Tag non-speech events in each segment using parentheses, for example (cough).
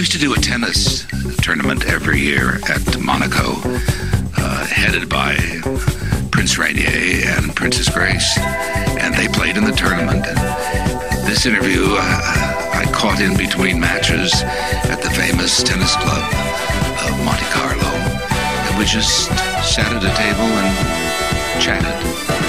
I used to do a tennis tournament every year at Monaco, uh, headed by Prince Rainier and Princess Grace, and they played in the tournament. And this interview uh, I caught in between matches at the famous tennis club of Monte Carlo, and we just sat at a table and chatted.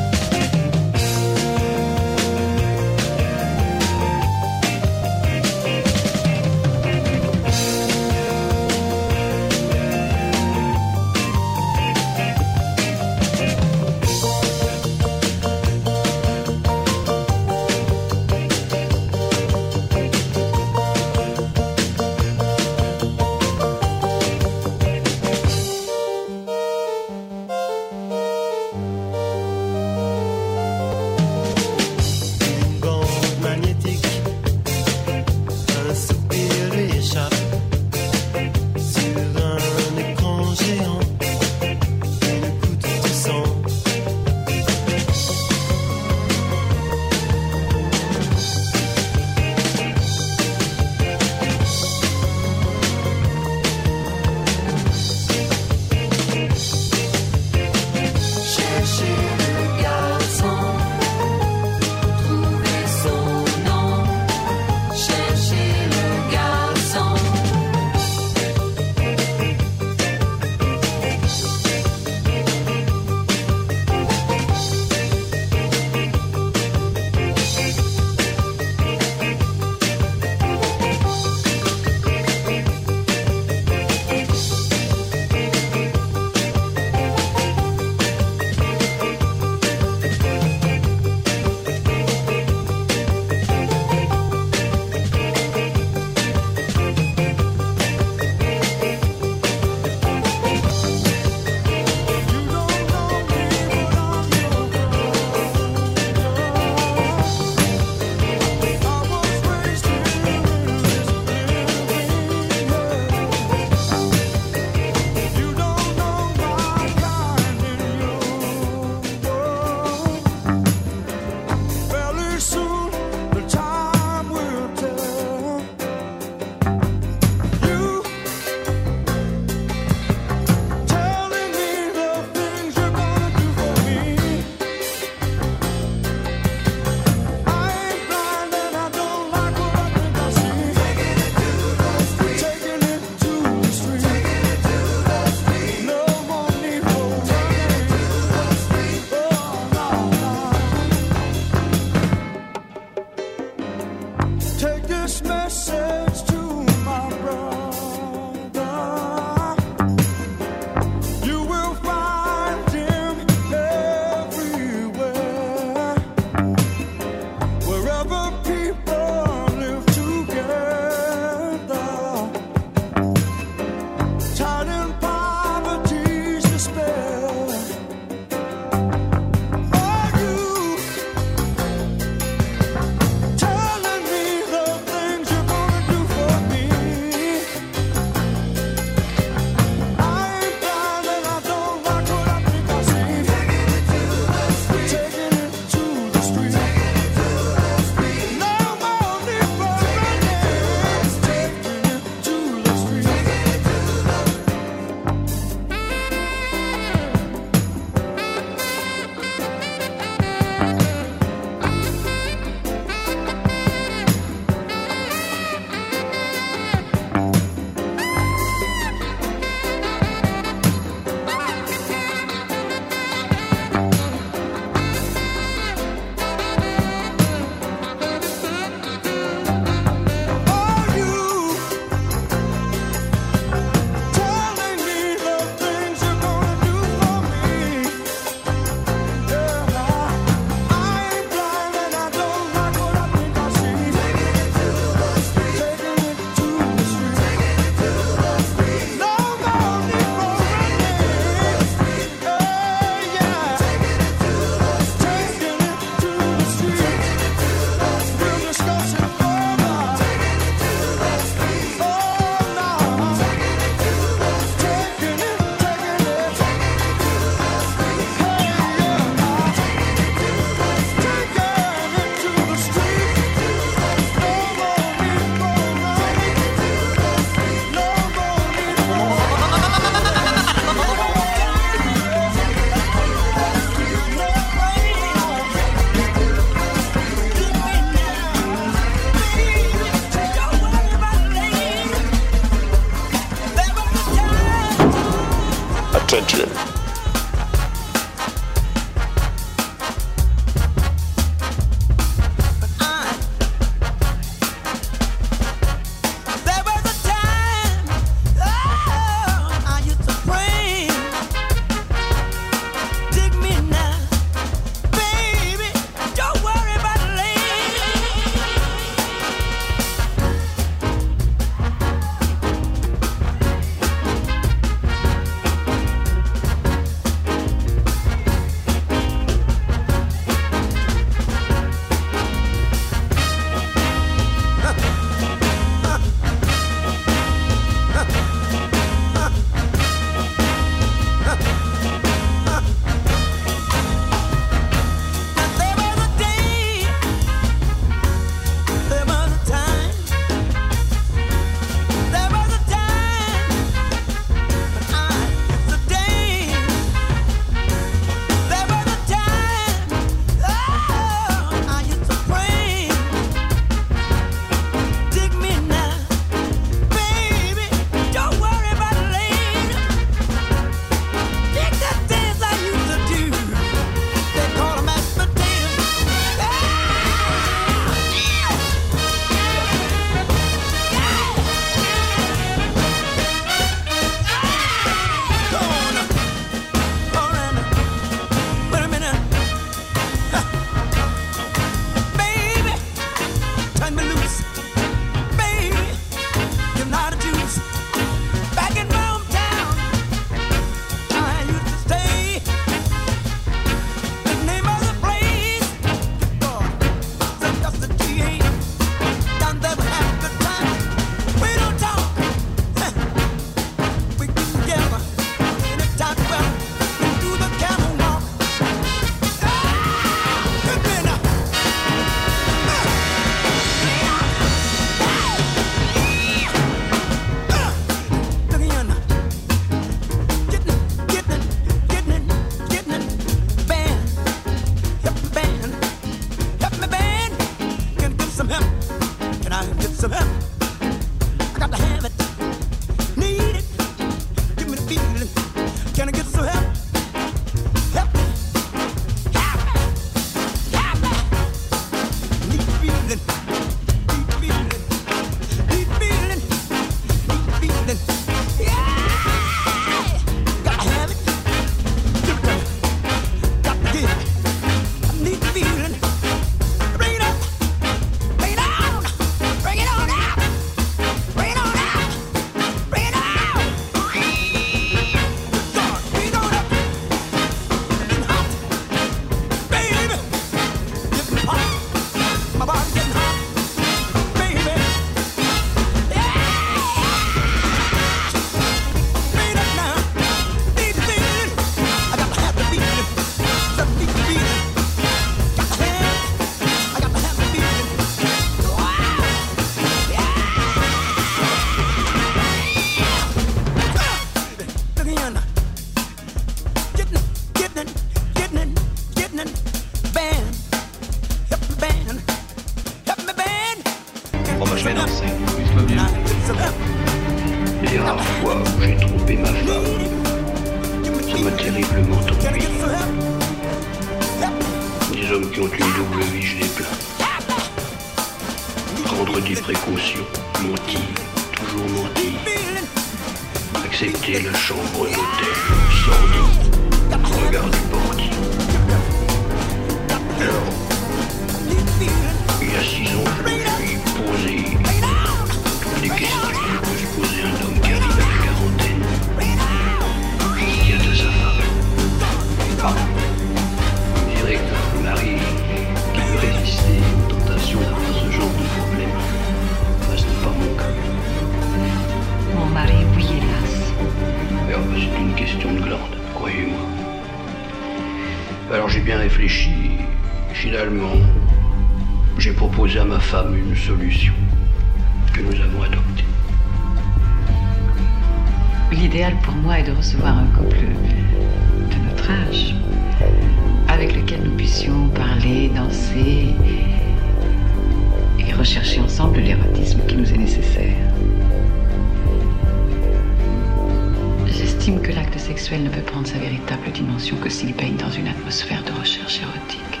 ne peut prendre sa véritable dimension que s'il baigne dans une atmosphère de recherche érotique.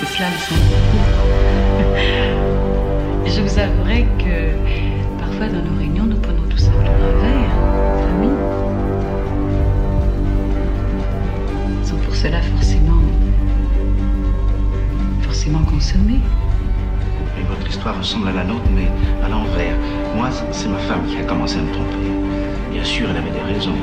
C'est cela le sentiment. (laughs) Je vous avouerai que parfois dans nos réunions, nous prenons tout simplement un verre, famille. Sans pour cela forcément, forcément consommer l'histoire ressemble à la nôtre, mais à l'envers. Moi, c'est ma femme qui a commencé à me tromper. Bien sûr, elle avait des raisons.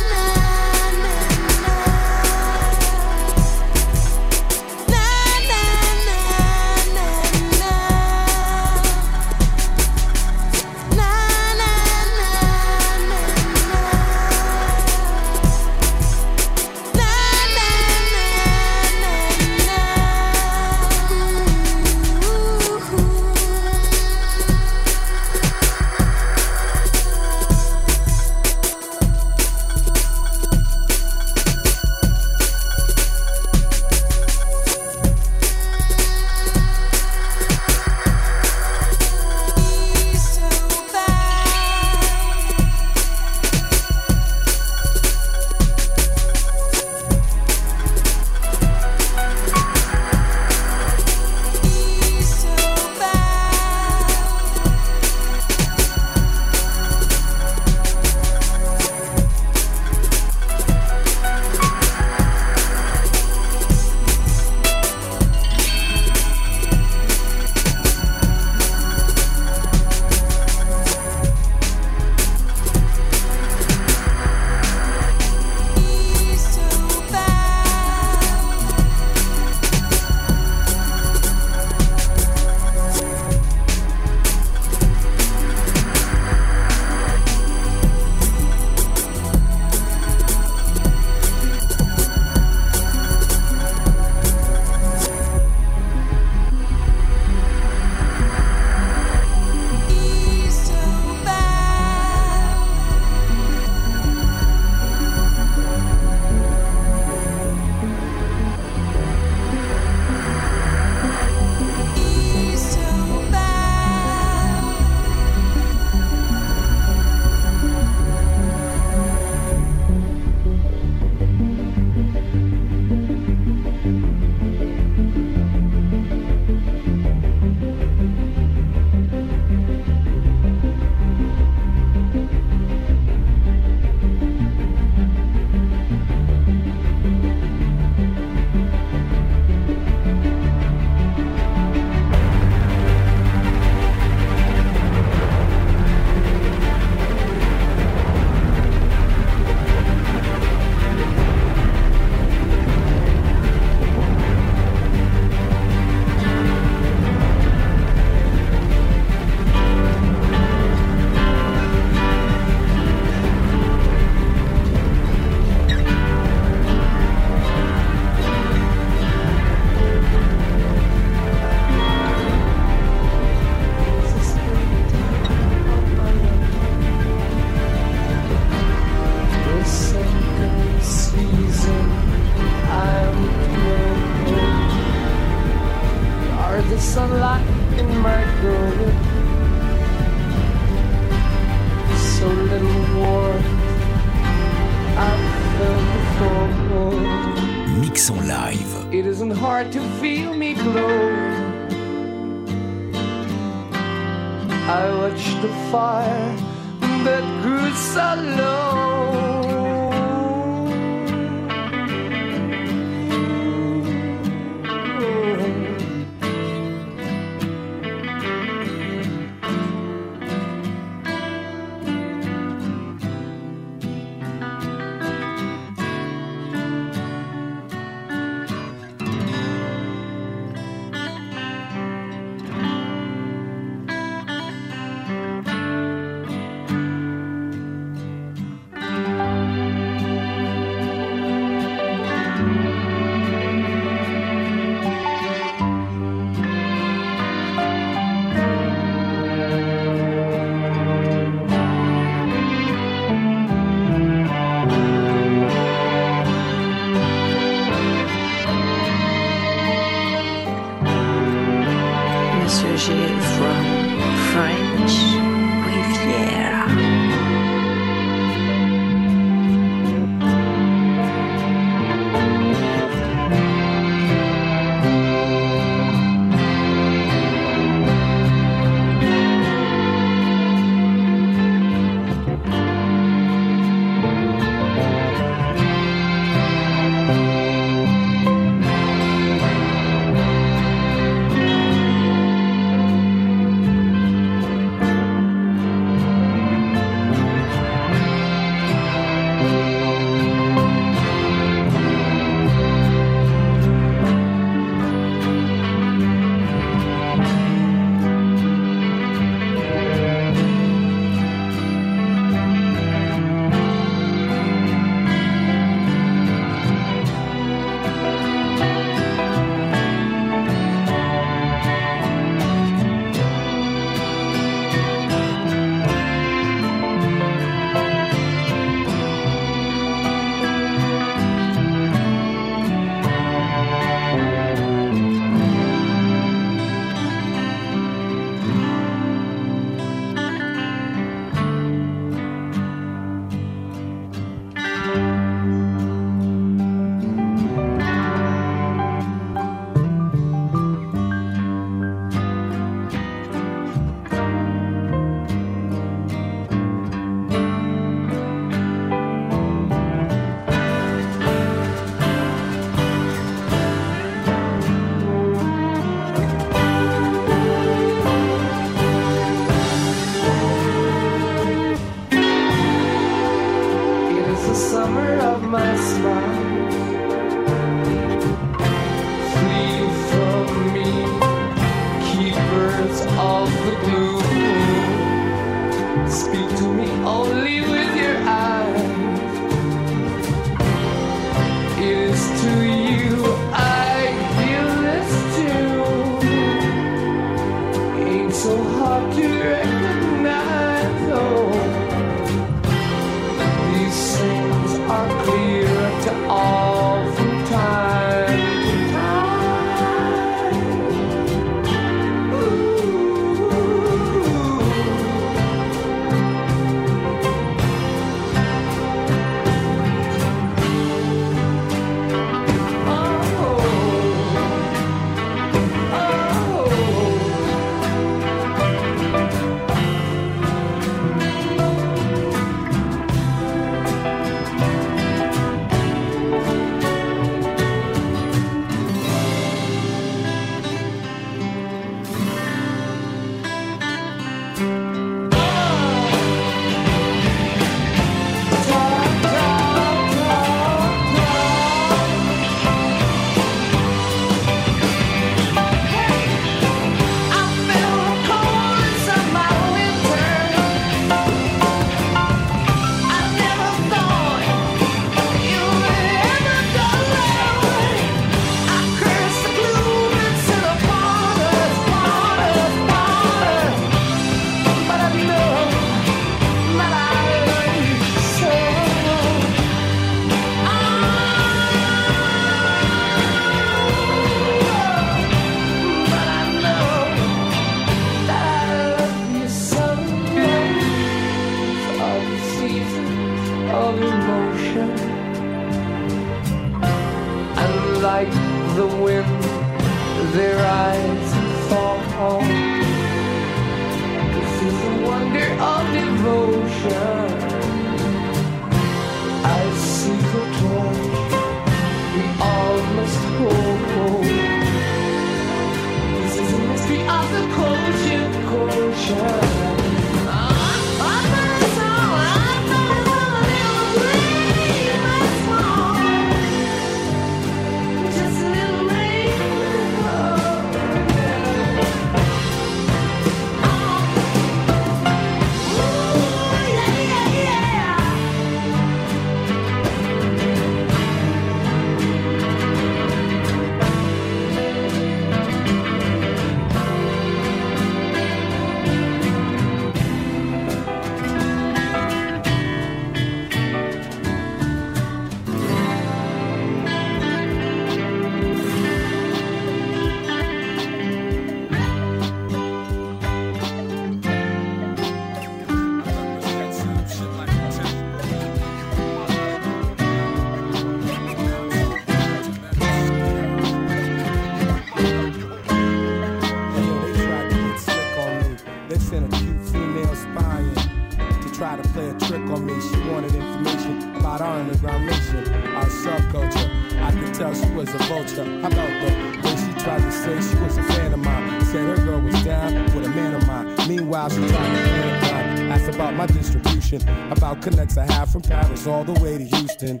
About connects I have from Paris all the way to Houston.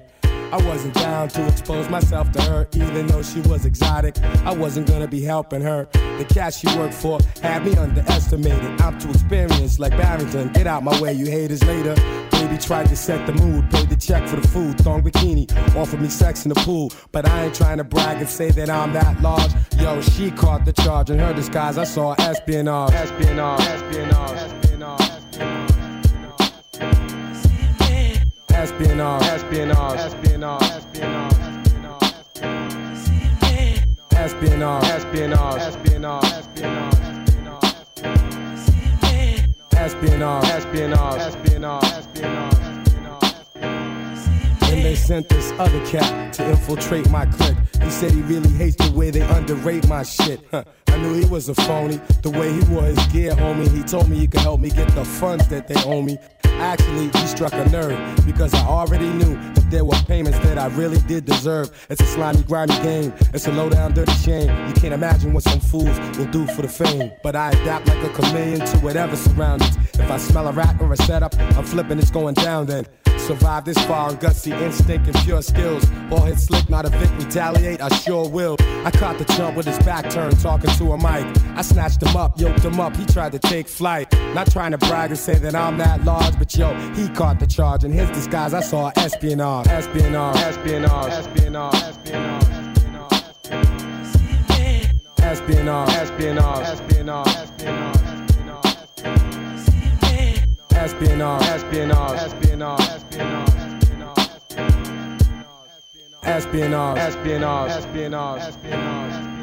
I wasn't down to expose myself to her, even though she was exotic. I wasn't gonna be helping her. The cat she worked for had me underestimated. I'm too experienced, like Barrington. Get out my way, you haters later. Baby tried to set the mood, paid the check for the food, thong bikini, offered me sex in the pool. But I ain't trying to brag and say that I'm that large. Yo, she caught the charge in her disguise. I saw espionage, espionage, espionage, espionage. Espionage, espionage, espionage, espionage, espionage, espionage, espionage, espionage, espionage, espionage, espionage, espionage. And they sent this other cat to infiltrate my clique. He said he really hates the way they underrate my shit. Huh. I knew he was a phony. The way he wore his gear, homie. He told me he could help me get the funds that they owe me. Actually, he struck a nerve because I already knew there were payments that I really did deserve. It's a slimy, grimy game. It's a low down, dirty shame. You can't imagine what some fools will do for the fame. But I adapt like a chameleon to whatever surroundings. If I smell a rat or a setup, I'm flipping, it's going down then. Survive this far on gutsy instinct and pure skills. Ball hit slick, not a Vic, retaliate, I sure will. I caught the jump with his back turned, talking to a mic. I snatched him up, yoked him up, he tried to take flight. Not trying to brag and say that I'm that large, but yo, he caught the charge. In his disguise, I saw espionage, espionage, espionage, espionage, espionage. Espionage, espionage, espionage, espionage, espionage, espionage, espionage, espionage, espionage, espionage, espionage.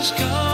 Just gone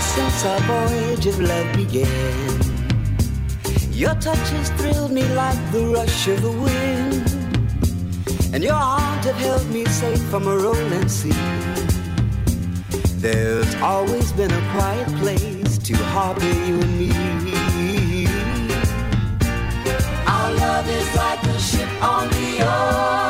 since our voyage of love began, your touches thrilled me like the rush of the wind, and your arms have held me safe from a rolling sea. There's always been a quiet place to harbor you and me. Our love is like on the ocean.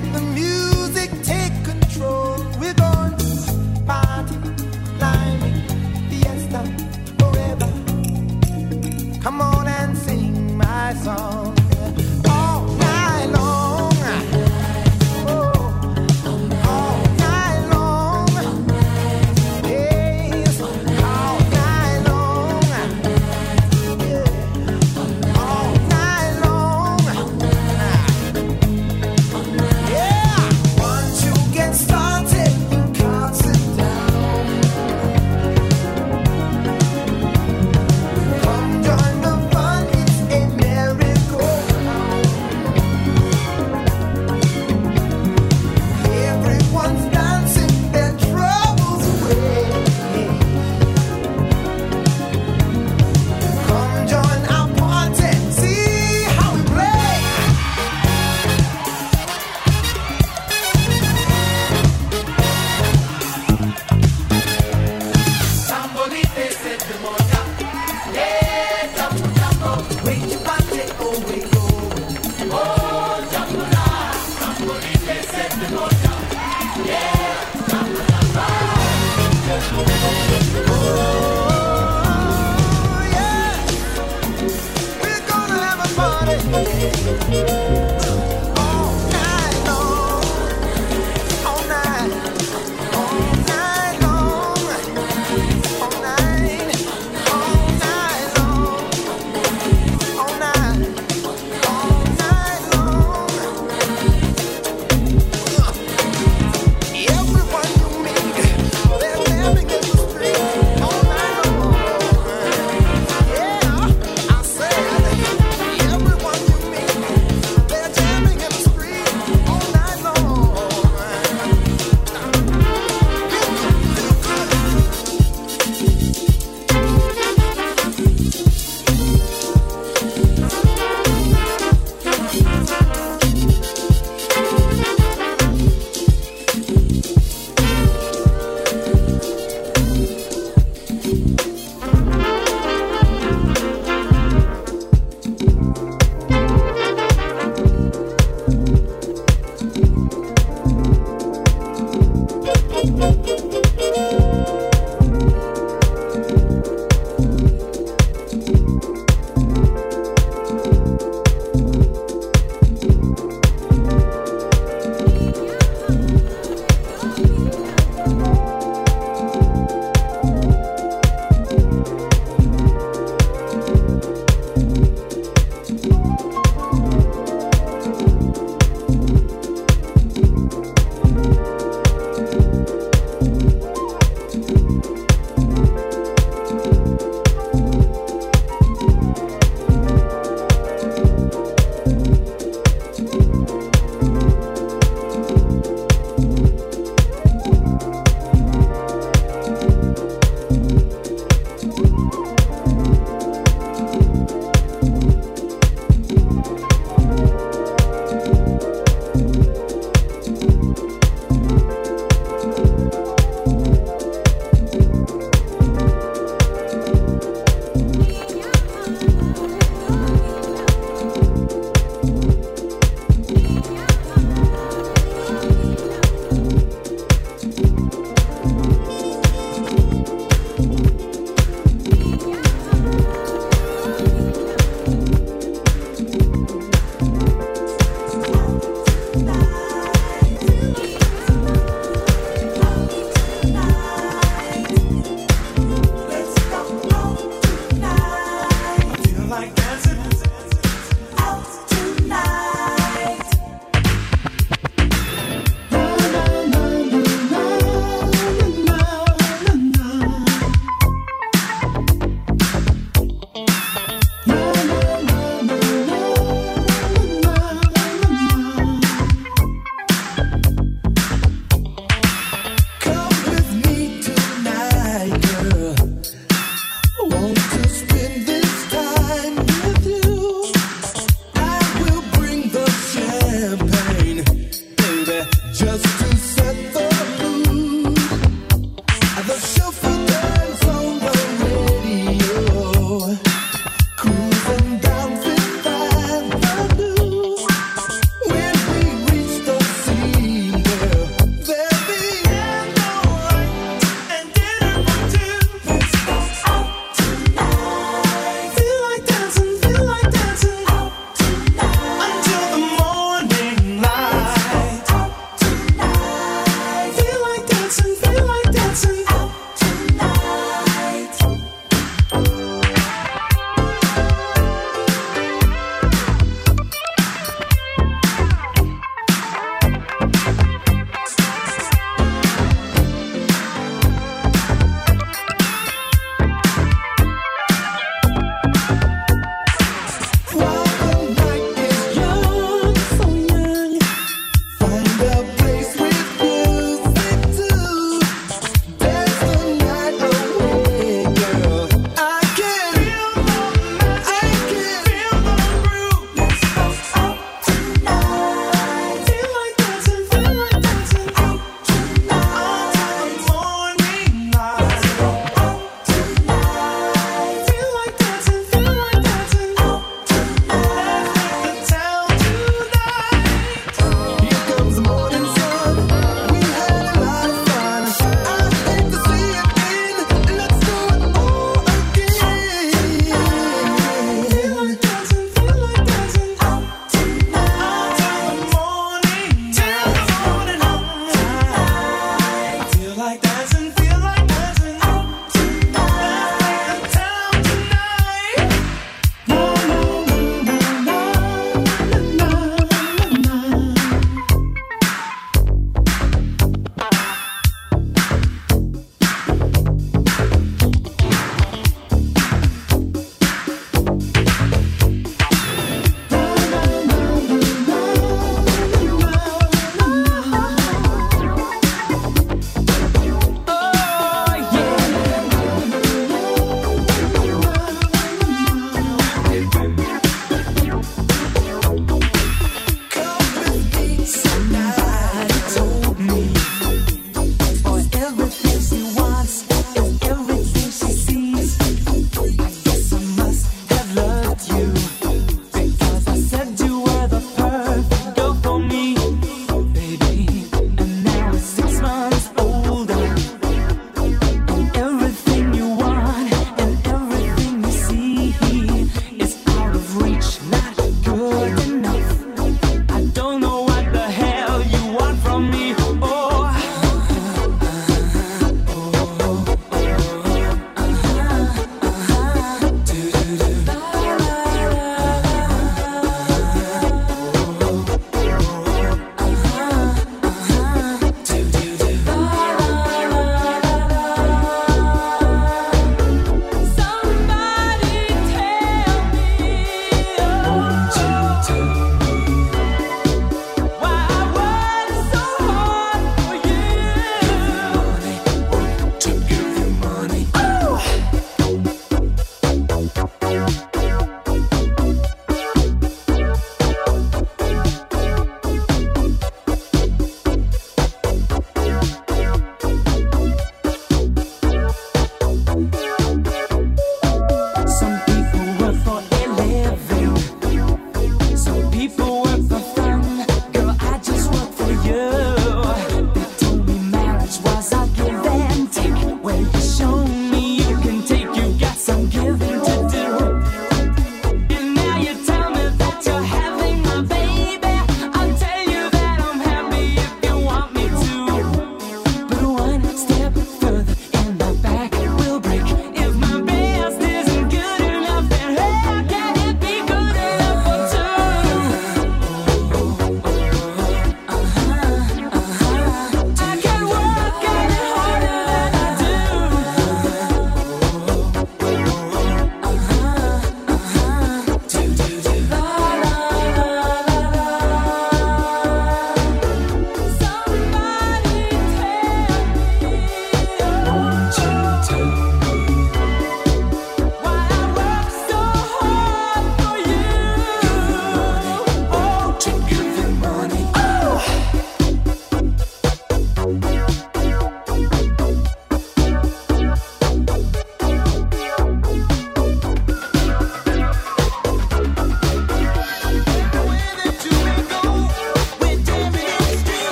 let the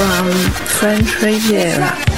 from French Riviera.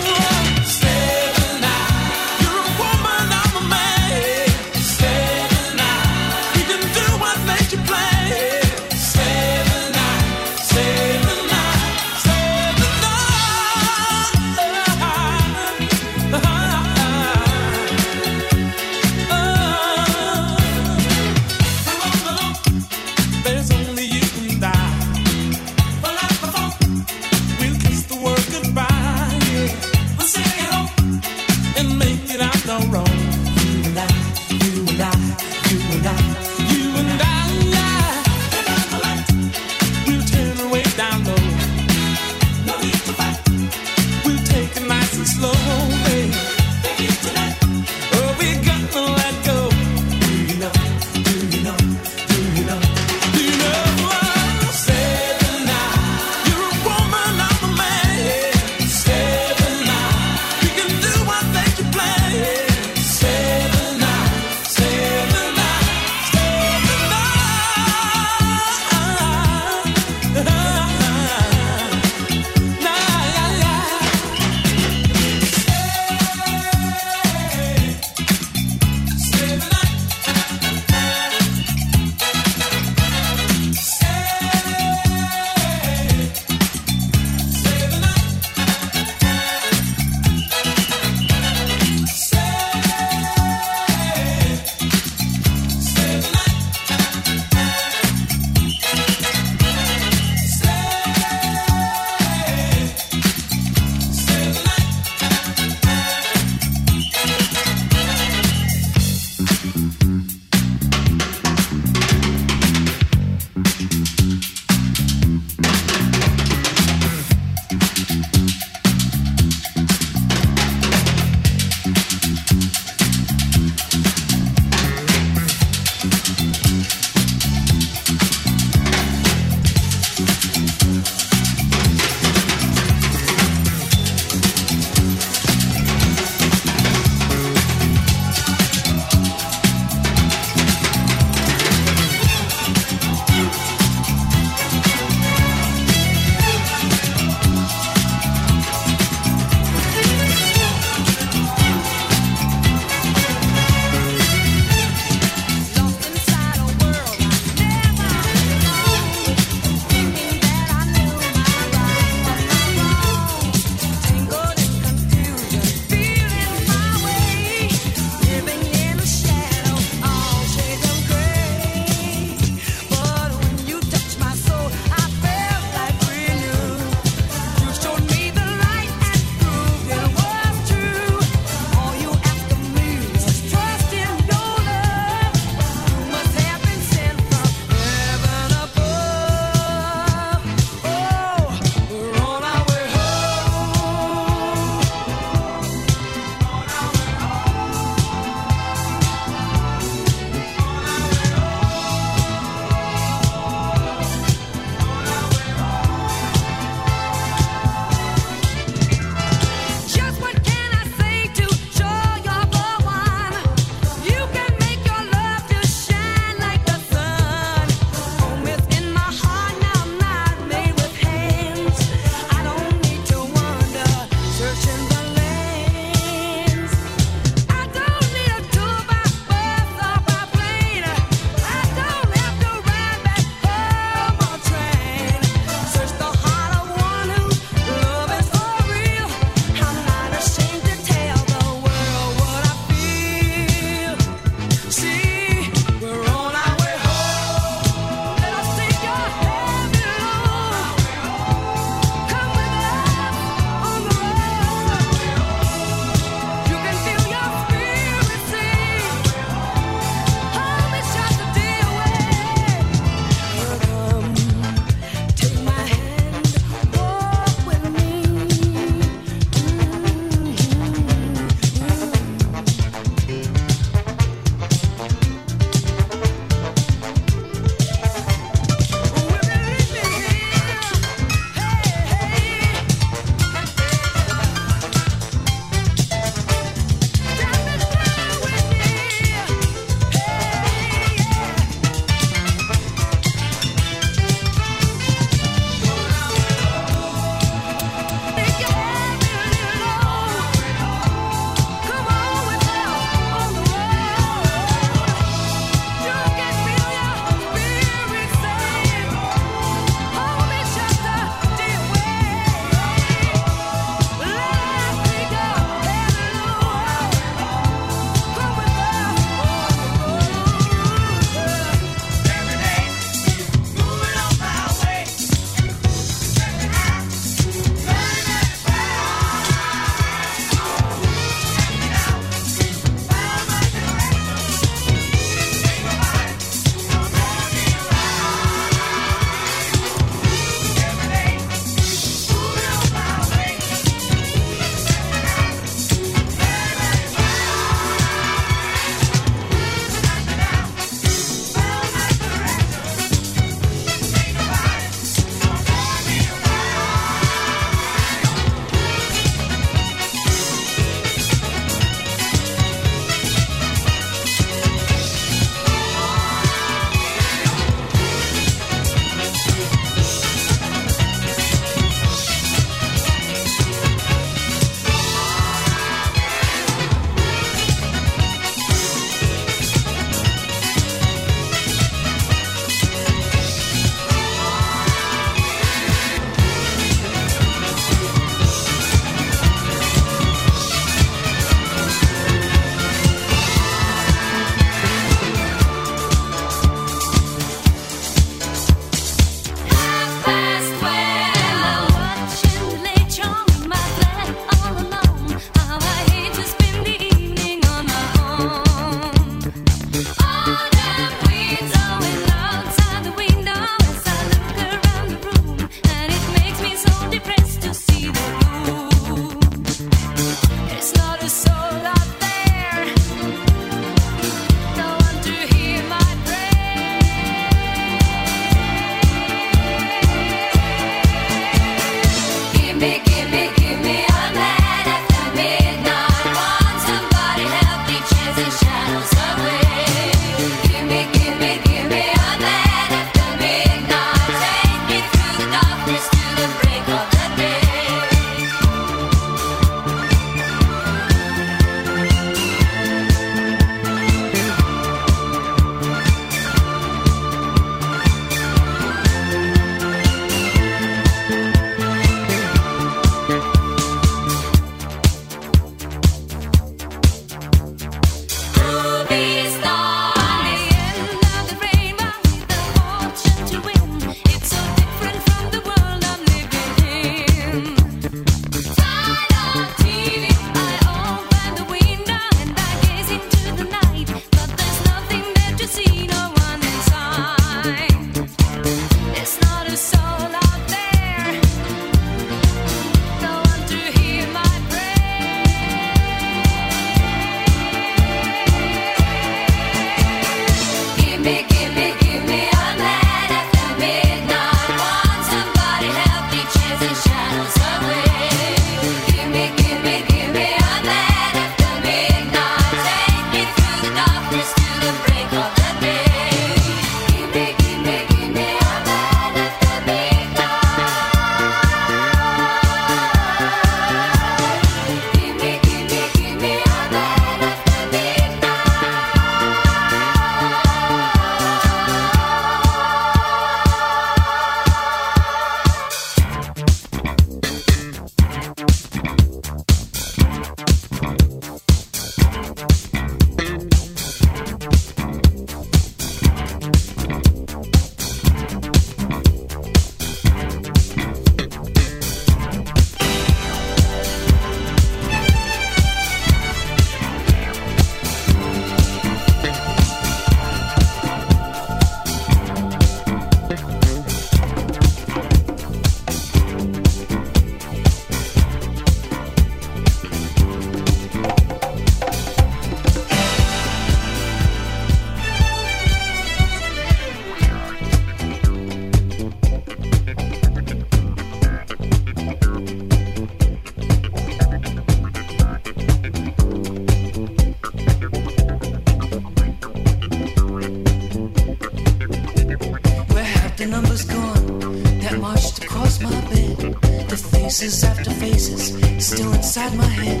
Inside my head.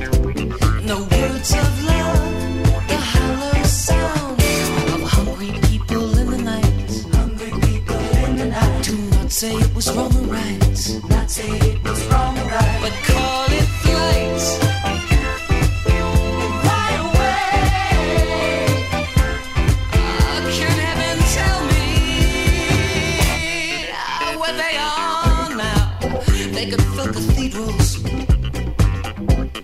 No words of love, the hollow sound of hungry people in the night. Hungry people in the night. Do not say it was wrong or right. Not say it was wrong or right. But call it flight. Right away. Uh, can heaven tell me where they are now? They could fill cathedrals. Where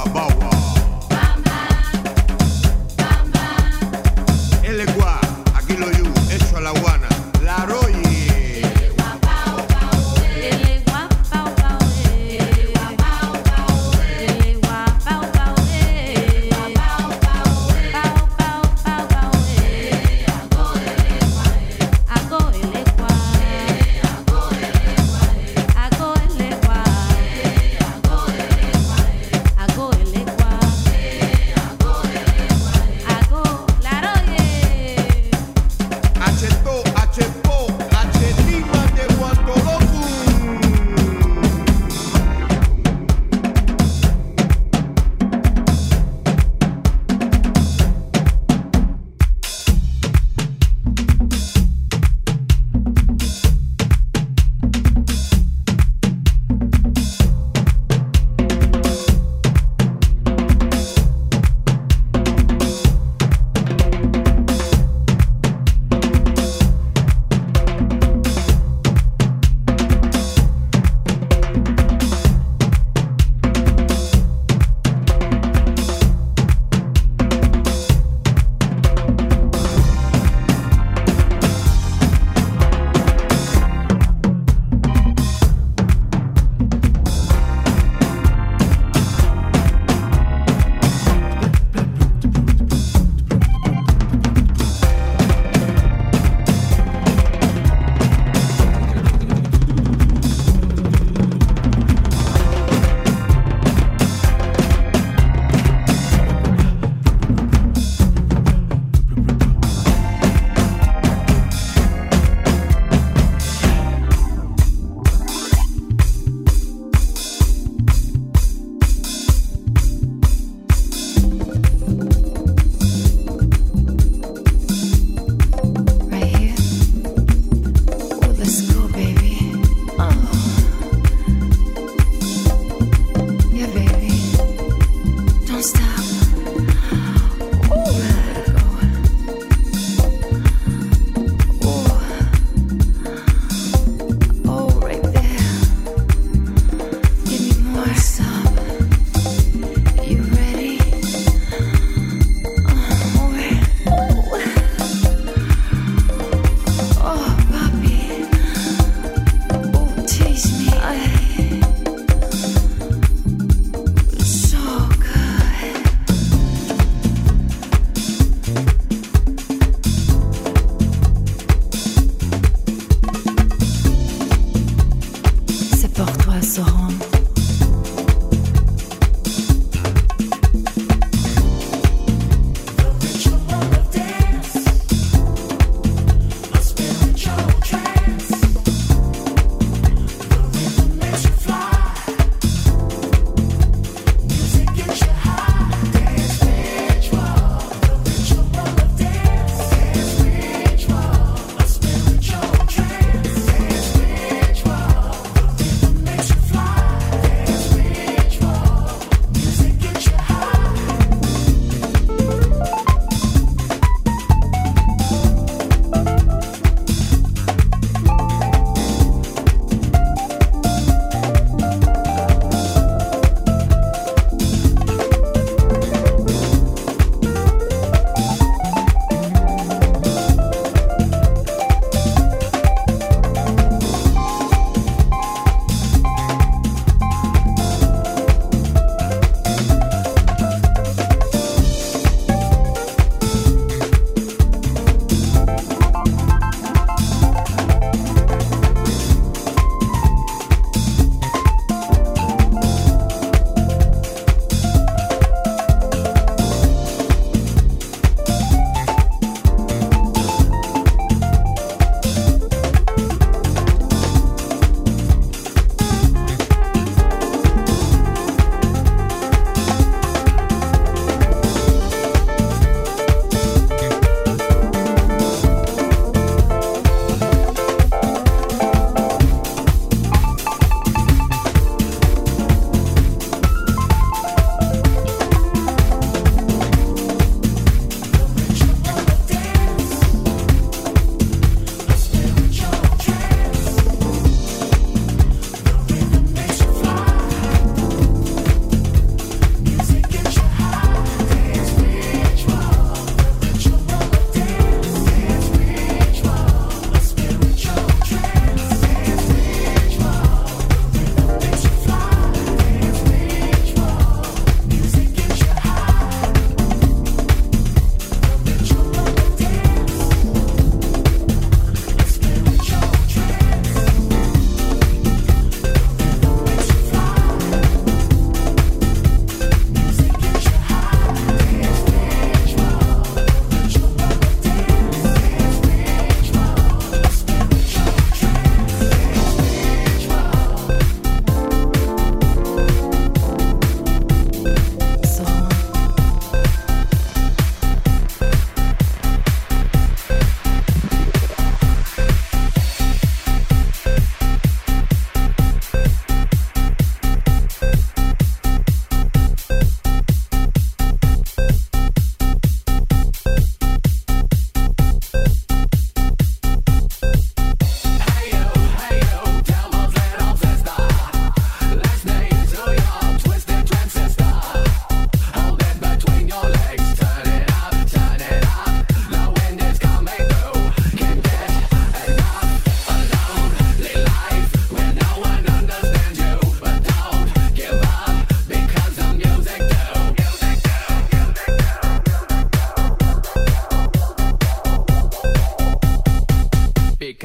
Ari,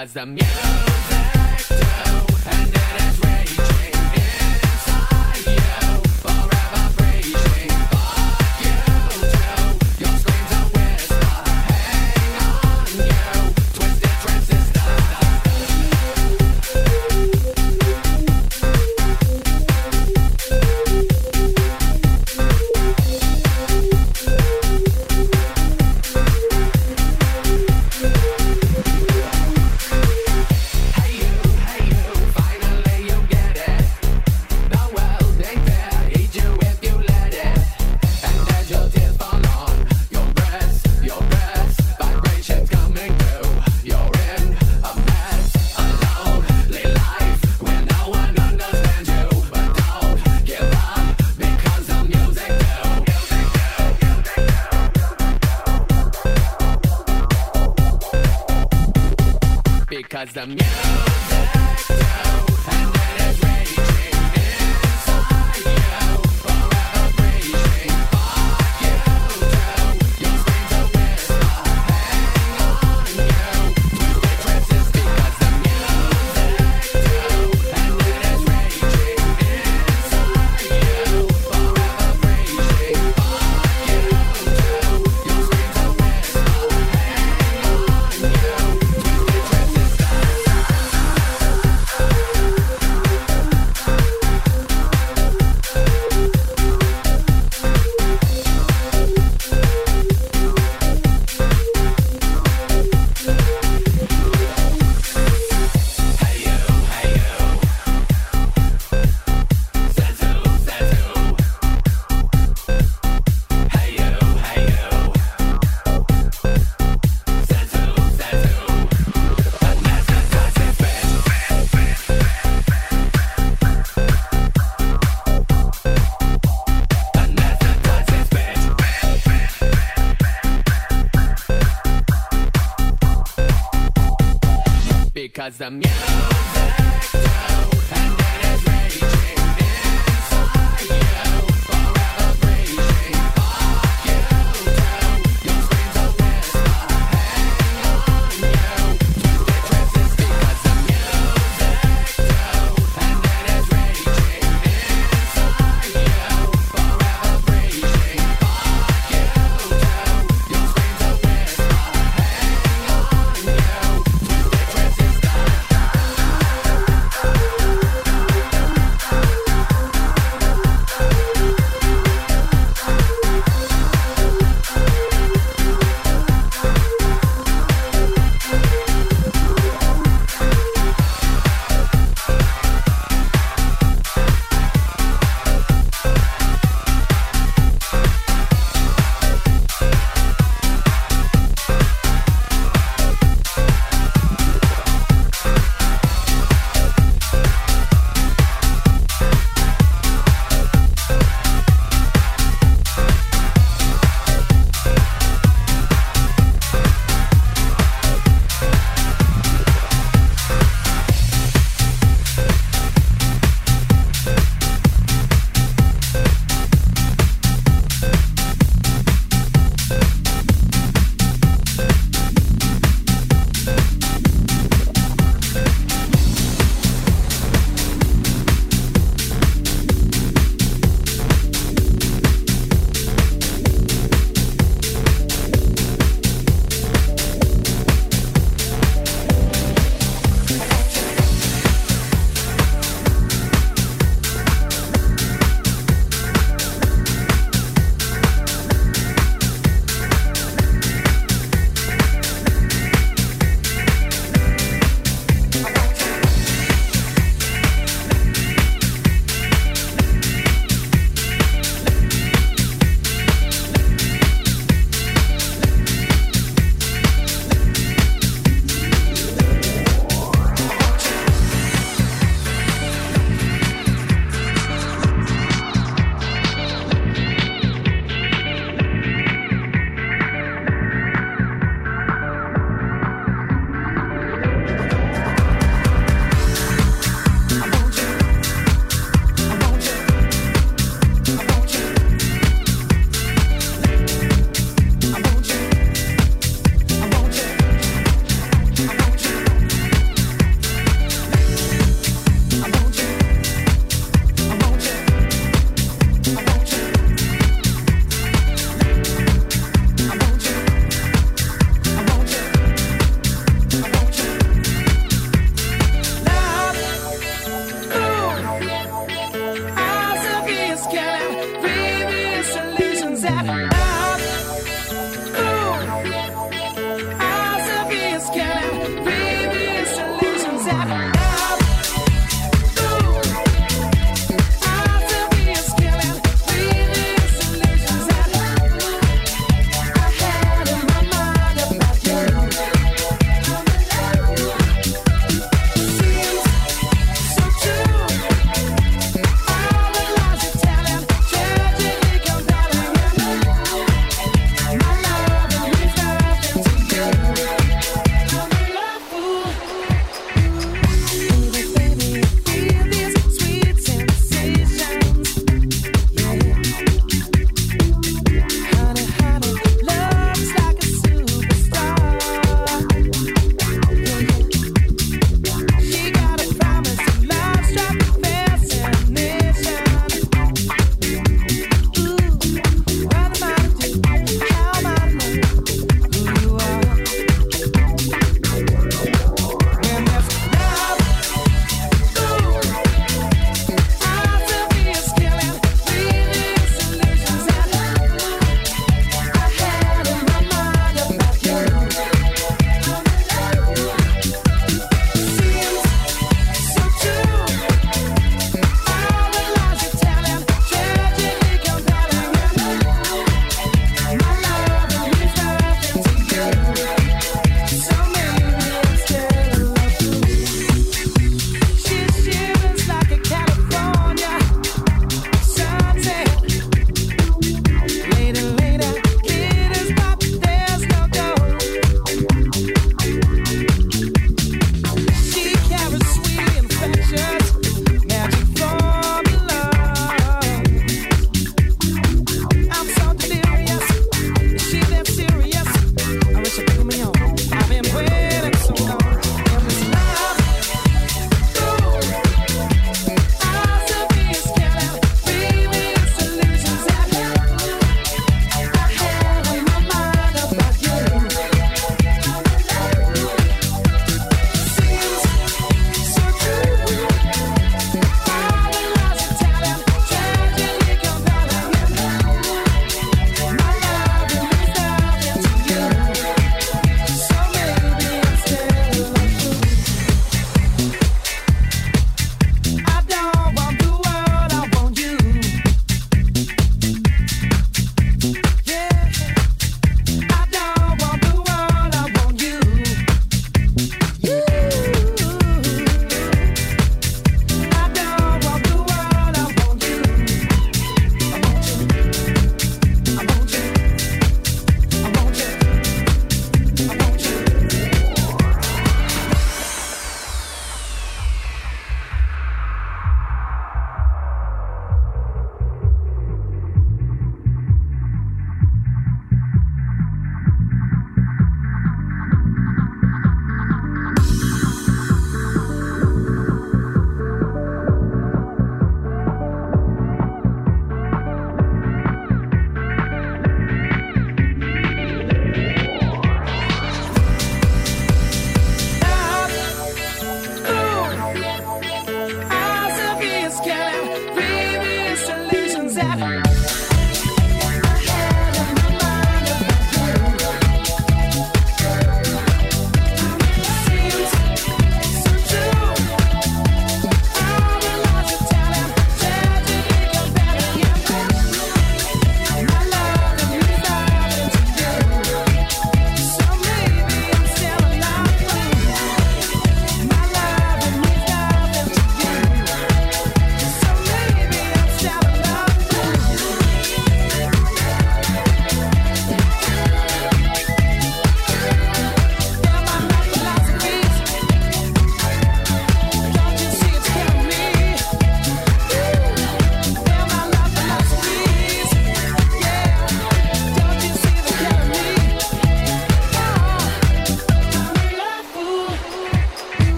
Because the music Because the Because music